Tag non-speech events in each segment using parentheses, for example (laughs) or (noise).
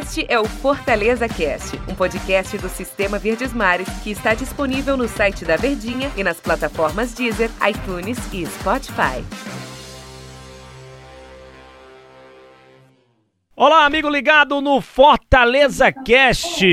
Este é o Fortaleza Cast, um podcast do Sistema Verdes Mares que está disponível no site da Verdinha e nas plataformas Deezer, iTunes e Spotify. Olá, amigo ligado no Fortaleza Cast.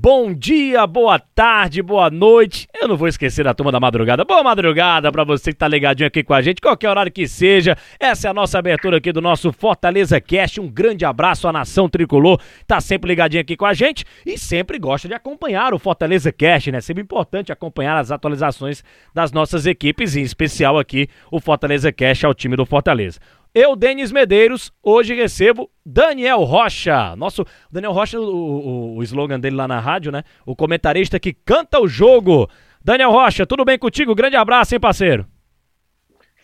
Bom dia, boa tarde, boa noite. Eu não vou esquecer da turma da madrugada. Boa madrugada para você que tá ligadinho aqui com a gente, qualquer horário que seja. Essa é a nossa abertura aqui do nosso Fortaleza Cast. Um grande abraço à nação tricolor. Tá sempre ligadinho aqui com a gente e sempre gosta de acompanhar o Fortaleza Cast, né? Sempre importante acompanhar as atualizações das nossas equipes, em especial aqui o Fortaleza Cast ao time do Fortaleza. Eu, Denis Medeiros, hoje recebo Daniel Rocha. Nosso Daniel Rocha, o, o, o, slogan dele lá na rádio, né? O comentarista que canta o jogo. Daniel Rocha, tudo bem contigo? Grande abraço, hein, parceiro?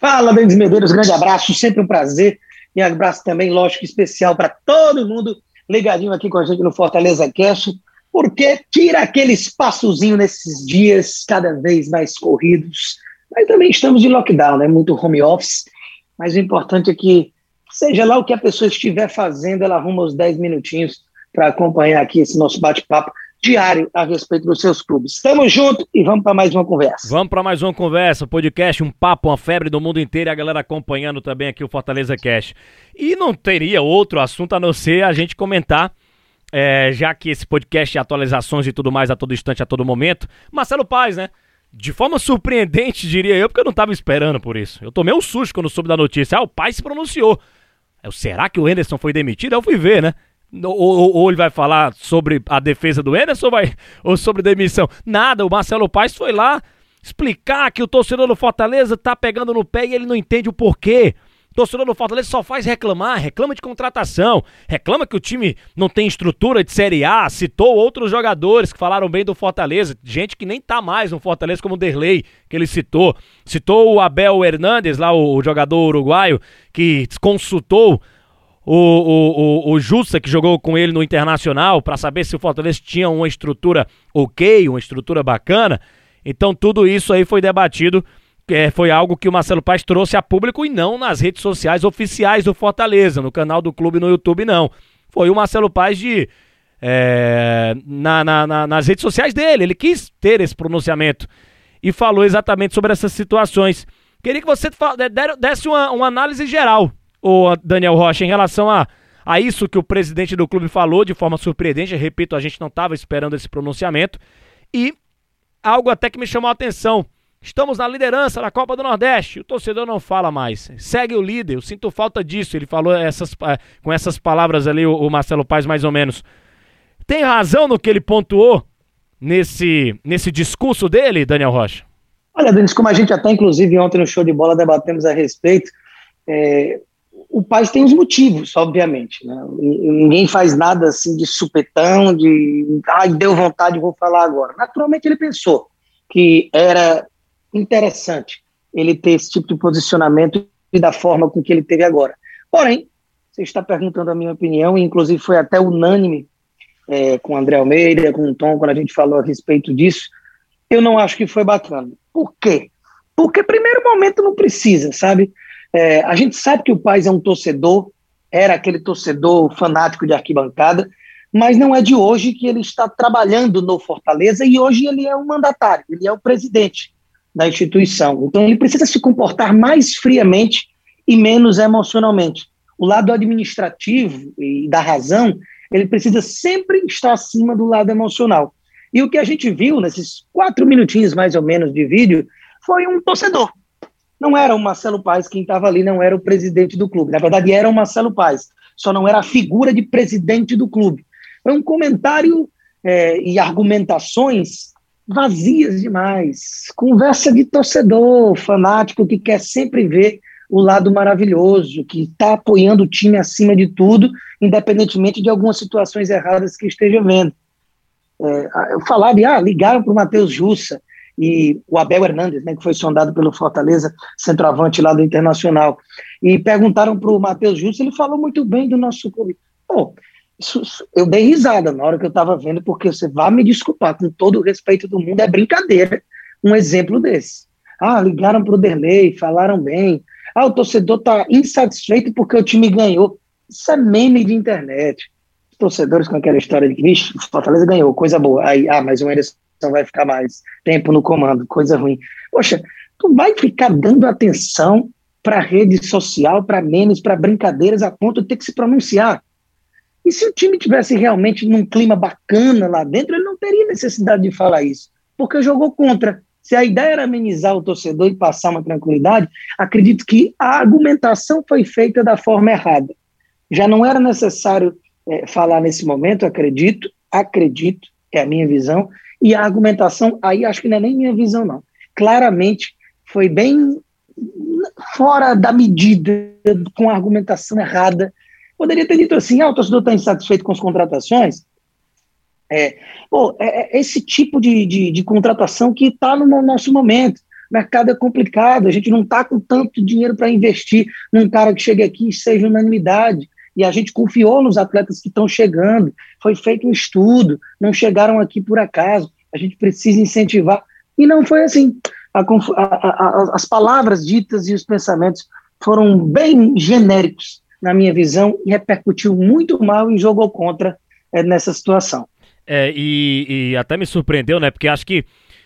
Fala, Denis Medeiros, grande abraço, sempre um prazer. E abraço também, lógico, especial para todo mundo ligadinho aqui com a gente no Fortaleza Cast, porque tira aquele espaçozinho nesses dias cada vez mais corridos. Mas também estamos de lockdown, né? Muito home office mas o importante é que, seja lá o que a pessoa estiver fazendo, ela arruma os 10 minutinhos para acompanhar aqui esse nosso bate-papo diário a respeito dos seus clubes. Estamos juntos e vamos para mais uma conversa. Vamos para mais uma conversa, podcast, um papo, uma febre do mundo inteiro e a galera acompanhando também aqui o Fortaleza Cash. E não teria outro assunto a não ser a gente comentar, é, já que esse podcast é atualizações e tudo mais a todo instante, a todo momento. Marcelo Paz, né? De forma surpreendente, diria eu, porque eu não estava esperando por isso. Eu tomei um susto quando soube da notícia. Ah, o pai se pronunciou. Eu, será que o Anderson foi demitido? Eu fui ver, né? Ou, ou, ou, ele vai falar sobre a defesa do Anderson ou, vai, (laughs) ou sobre demissão? Nada, o Marcelo Paes foi lá explicar que o torcedor do Fortaleza tá pegando no pé e ele não entende o porquê. Torcedor do Fortaleza só faz reclamar, reclama de contratação, reclama que o time não tem estrutura de Série A, citou outros jogadores que falaram bem do Fortaleza, gente que nem tá mais no Fortaleza, como o Derlei, que ele citou. Citou o Abel Hernandes, lá o, o jogador uruguaio, que consultou o, o, o, o Jussa, que jogou com ele no Internacional, para saber se o Fortaleza tinha uma estrutura ok, uma estrutura bacana. Então tudo isso aí foi debatido é, foi algo que o Marcelo Paz trouxe a público e não nas redes sociais oficiais do Fortaleza, no canal do clube no YouTube, não. Foi o Marcelo Paz de. É, na, na, na, nas redes sociais dele, ele quis ter esse pronunciamento e falou exatamente sobre essas situações. Queria que você desse uma, uma análise geral, o Daniel Rocha, em relação a, a isso que o presidente do clube falou de forma surpreendente. Repito, a gente não estava esperando esse pronunciamento. E algo até que me chamou a atenção Estamos na liderança da Copa do Nordeste. O torcedor não fala mais. Segue o líder. Eu sinto falta disso. Ele falou essas, com essas palavras ali, o, Marcelo Paz, mais ou menos. Tem razão no que ele pontuou nesse, nesse discurso dele, Daniel Rocha? Olha, Denis, como a gente até, inclusive, ontem no show de bola debatemos a respeito, é, o Paz tem os motivos, obviamente. Né? Ninguém faz nada assim de supetão, de ai, deu vontade, vou falar agora. Naturalmente ele pensou que era interessante ele ter esse tipo de posicionamento e da forma com que ele teve agora. Porém, você está perguntando a minha opinião, e inclusive foi até unânime é, com o André Almeida, com o Tom, quando a gente falou a respeito disso, eu não acho que foi bacana. Por quê? Porque, primeiro momento, não precisa, sabe? É, a gente sabe que o Paz é um torcedor, era aquele torcedor fanático de arquibancada, mas não é de hoje que ele está trabalhando no Fortaleza e hoje ele é o mandatário, ele é o presidente da instituição. Então, ele precisa se comportar mais friamente e menos emocionalmente. O lado administrativo e da razão, ele precisa sempre estar acima do lado emocional. E o que a gente viu nesses quatro minutinhos, mais ou menos, de vídeo, foi um torcedor. Não era o Marcelo Paes quem estava ali, não era o presidente do clube. Na verdade, era o Marcelo Paes, só não era a figura de presidente do clube. Foi um comentário é, e argumentações vazias demais. Conversa de torcedor, fanático que quer sempre ver o lado maravilhoso, que está apoiando o time acima de tudo, independentemente de algumas situações erradas que esteja vendo. É, falar de, ah, ligaram para o Matheus Jussa e o Abel Hernandes, né, que foi sondado pelo Fortaleza, centroavante lá do Internacional, e perguntaram para o Matheus Jussa, ele falou muito bem do nosso clube. Pô, eu dei risada na hora que eu estava vendo, porque você vai me desculpar, com todo o respeito do mundo, é brincadeira um exemplo desse. Ah, ligaram para o Derlei, falaram bem. Ah, o torcedor está insatisfeito porque o time ganhou. Isso é meme de internet. torcedores com aquela história de que, vixe, Fortaleza ganhou, coisa boa. Aí, ah, mas o Anderson vai ficar mais tempo no comando, coisa ruim. Poxa, tu vai ficar dando atenção para rede social, para memes, para brincadeiras, a ponto de ter que se pronunciar. E se o time tivesse realmente num clima bacana lá dentro, ele não teria necessidade de falar isso, porque jogou contra. Se a ideia era amenizar o torcedor e passar uma tranquilidade, acredito que a argumentação foi feita da forma errada. Já não era necessário é, falar nesse momento, acredito, acredito, é a minha visão, e a argumentação, aí acho que não é nem minha visão, não. Claramente foi bem fora da medida, com a argumentação errada. Poderia ter dito assim: ah, o torcedor está insatisfeito com as contratações. É, pô, é, é esse tipo de, de, de contratação que está no nosso momento. O mercado é complicado, a gente não está com tanto dinheiro para investir num cara que chegue aqui e seja unanimidade. E a gente confiou nos atletas que estão chegando. Foi feito um estudo, não chegaram aqui por acaso. A gente precisa incentivar. E não foi assim a, a, a, as palavras ditas e os pensamentos foram bem genéricos, na minha visão, e repercutiu muito mal e jogou contra é, nessa situação. É, e, e, até me surpreendeu, né? Porque acho que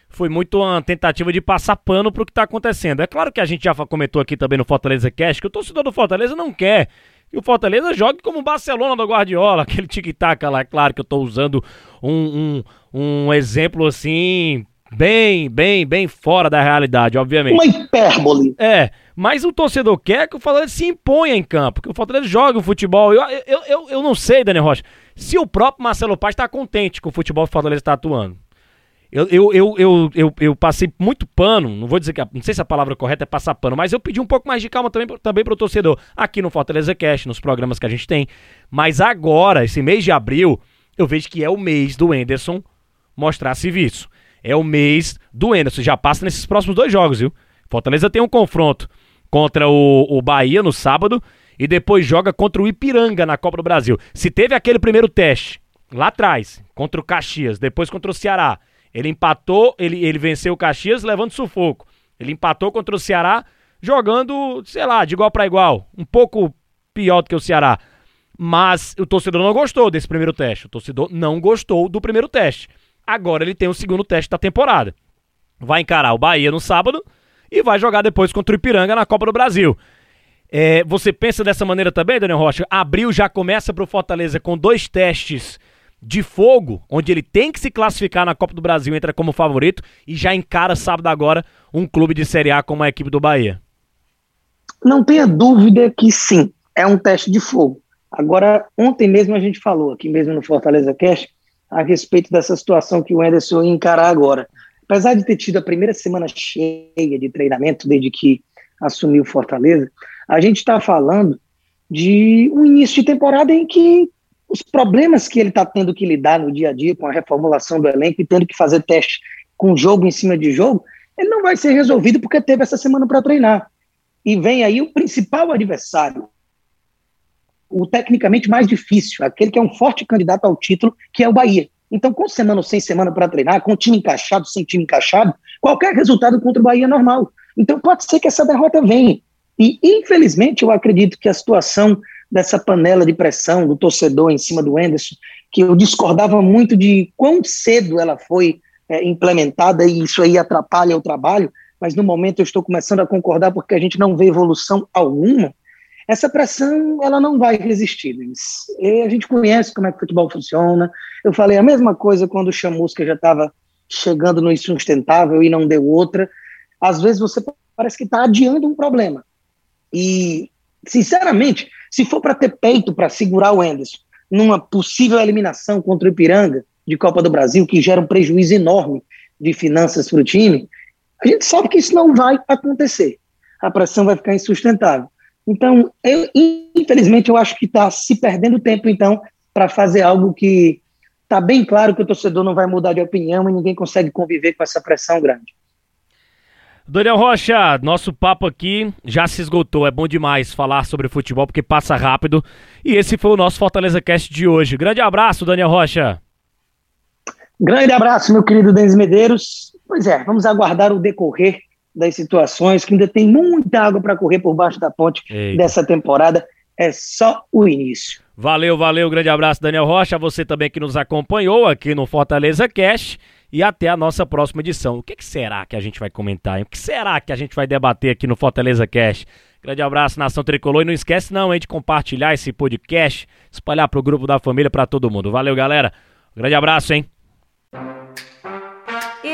foi muito uma tentativa de passar pano pro que tá acontecendo. É claro que a gente já comentou aqui também no Fortaleza Cash que o torcedor do Fortaleza não quer que o Fortaleza jogue como o Barcelona do Guardiola, (laughs) aquele tic-tac lá. É claro que eu tô usando um, um, um exemplo assim bem, bem, bem fora da realidade, obviamente. Uma hipérbole. É, mas o torcedor quer que o Fortaleza se imponha em campo, que o Fortaleza jogue o futebol. Eu, eu, eu, eu não sei, Daniel Rocha, se o próprio Marcelo Paz está contente com o futebol que o Fortaleza está atuando. Eu, eu, eu, eu, eu, eu, passei muito pano, não vou dizer que, não sei se a palavra correta é passar pano, mas eu pedi um pouco mais de calma também, também para o torcedor, aqui no Fortaleza Cast, nos programas que a gente tem. Mas agora, esse mês de abril, eu vejo que é o mês do Enderson mostrar serviço é o mês do Enderson. Já passa nesses próximos dois jogos, viu? Fortaleza tem um confronto contra o, o Bahia no sábado e depois joga contra o Ipiranga na Copa do Brasil. Se teve aquele primeiro teste lá atrás, contra o Caxias, depois contra o Ceará, ele empatou, ele, ele venceu o Caxias levando sufoco. Ele empatou contra o Ceará jogando, sei lá, de igual para igual, um pouco pior do que o Ceará. Mas o torcedor não gostou desse primeiro teste. O torcedor não gostou do primeiro teste. Agora ele tem o segundo teste da temporada. Vai encarar o Bahia no sábado e vai jogar depois contra o Ipiranga na Copa do Brasil. É, você pensa dessa maneira também, Daniel Rocha? Abril já começa para o Fortaleza com dois testes de fogo, onde ele tem que se classificar na Copa do Brasil, entra como favorito e já encara sábado agora um clube de Série A como a equipe do Bahia. Não tenha dúvida que sim, é um teste de fogo. Agora, ontem mesmo a gente falou, aqui mesmo no Fortaleza Cash, a respeito dessa situação que o Anderson ia encarar agora. Apesar de ter tido a primeira semana cheia de treinamento desde que assumiu Fortaleza, a gente está falando de um início de temporada em que os problemas que ele está tendo que lidar no dia a dia com a reformulação do elenco e tendo que fazer teste com jogo em cima de jogo, ele não vai ser resolvido porque teve essa semana para treinar. E vem aí o principal adversário, o tecnicamente mais difícil, aquele que é um forte candidato ao título, que é o Bahia. Então, com semana ou sem semana para treinar, com time encaixado, sem time encaixado, qualquer resultado contra o Bahia é normal. Então, pode ser que essa derrota venha. E, infelizmente, eu acredito que a situação dessa panela de pressão do torcedor em cima do Enderson, que eu discordava muito de quão cedo ela foi é, implementada, e isso aí atrapalha o trabalho, mas no momento eu estou começando a concordar porque a gente não vê evolução alguma essa pressão ela não vai resistir. E a gente conhece como é que o futebol funciona. Eu falei a mesma coisa quando o Chamusca já estava chegando no insustentável e não deu outra. Às vezes você parece que está adiando um problema. E, sinceramente, se for para ter peito para segurar o Enderson numa possível eliminação contra o Ipiranga de Copa do Brasil, que gera um prejuízo enorme de finanças para o time, a gente sabe que isso não vai acontecer. A pressão vai ficar insustentável. Então, eu, infelizmente, eu acho que está se perdendo tempo, então, para fazer algo que está bem claro que o torcedor não vai mudar de opinião e ninguém consegue conviver com essa pressão grande. Daniel Rocha, nosso papo aqui já se esgotou. É bom demais falar sobre futebol porque passa rápido. E esse foi o nosso Fortaleza Cast de hoje. Grande abraço, Daniel Rocha. Grande abraço, meu querido Denis Medeiros. Pois é, vamos aguardar o decorrer das situações, que ainda tem muita água para correr por baixo da ponte Eita. dessa temporada. É só o início. Valeu, valeu, grande abraço, Daniel Rocha, você também que nos acompanhou aqui no Fortaleza Cash e até a nossa próxima edição. O que, que, será que a gente vai comentar? Hein? O que será que a gente vai debater aqui no Fortaleza Cash? Grande abraço, Nação Tricolor, e não esquece não, hein, de compartilhar esse podcast, espalhar pro grupo da família, para todo mundo. Valeu, galera. grande abraço, hein?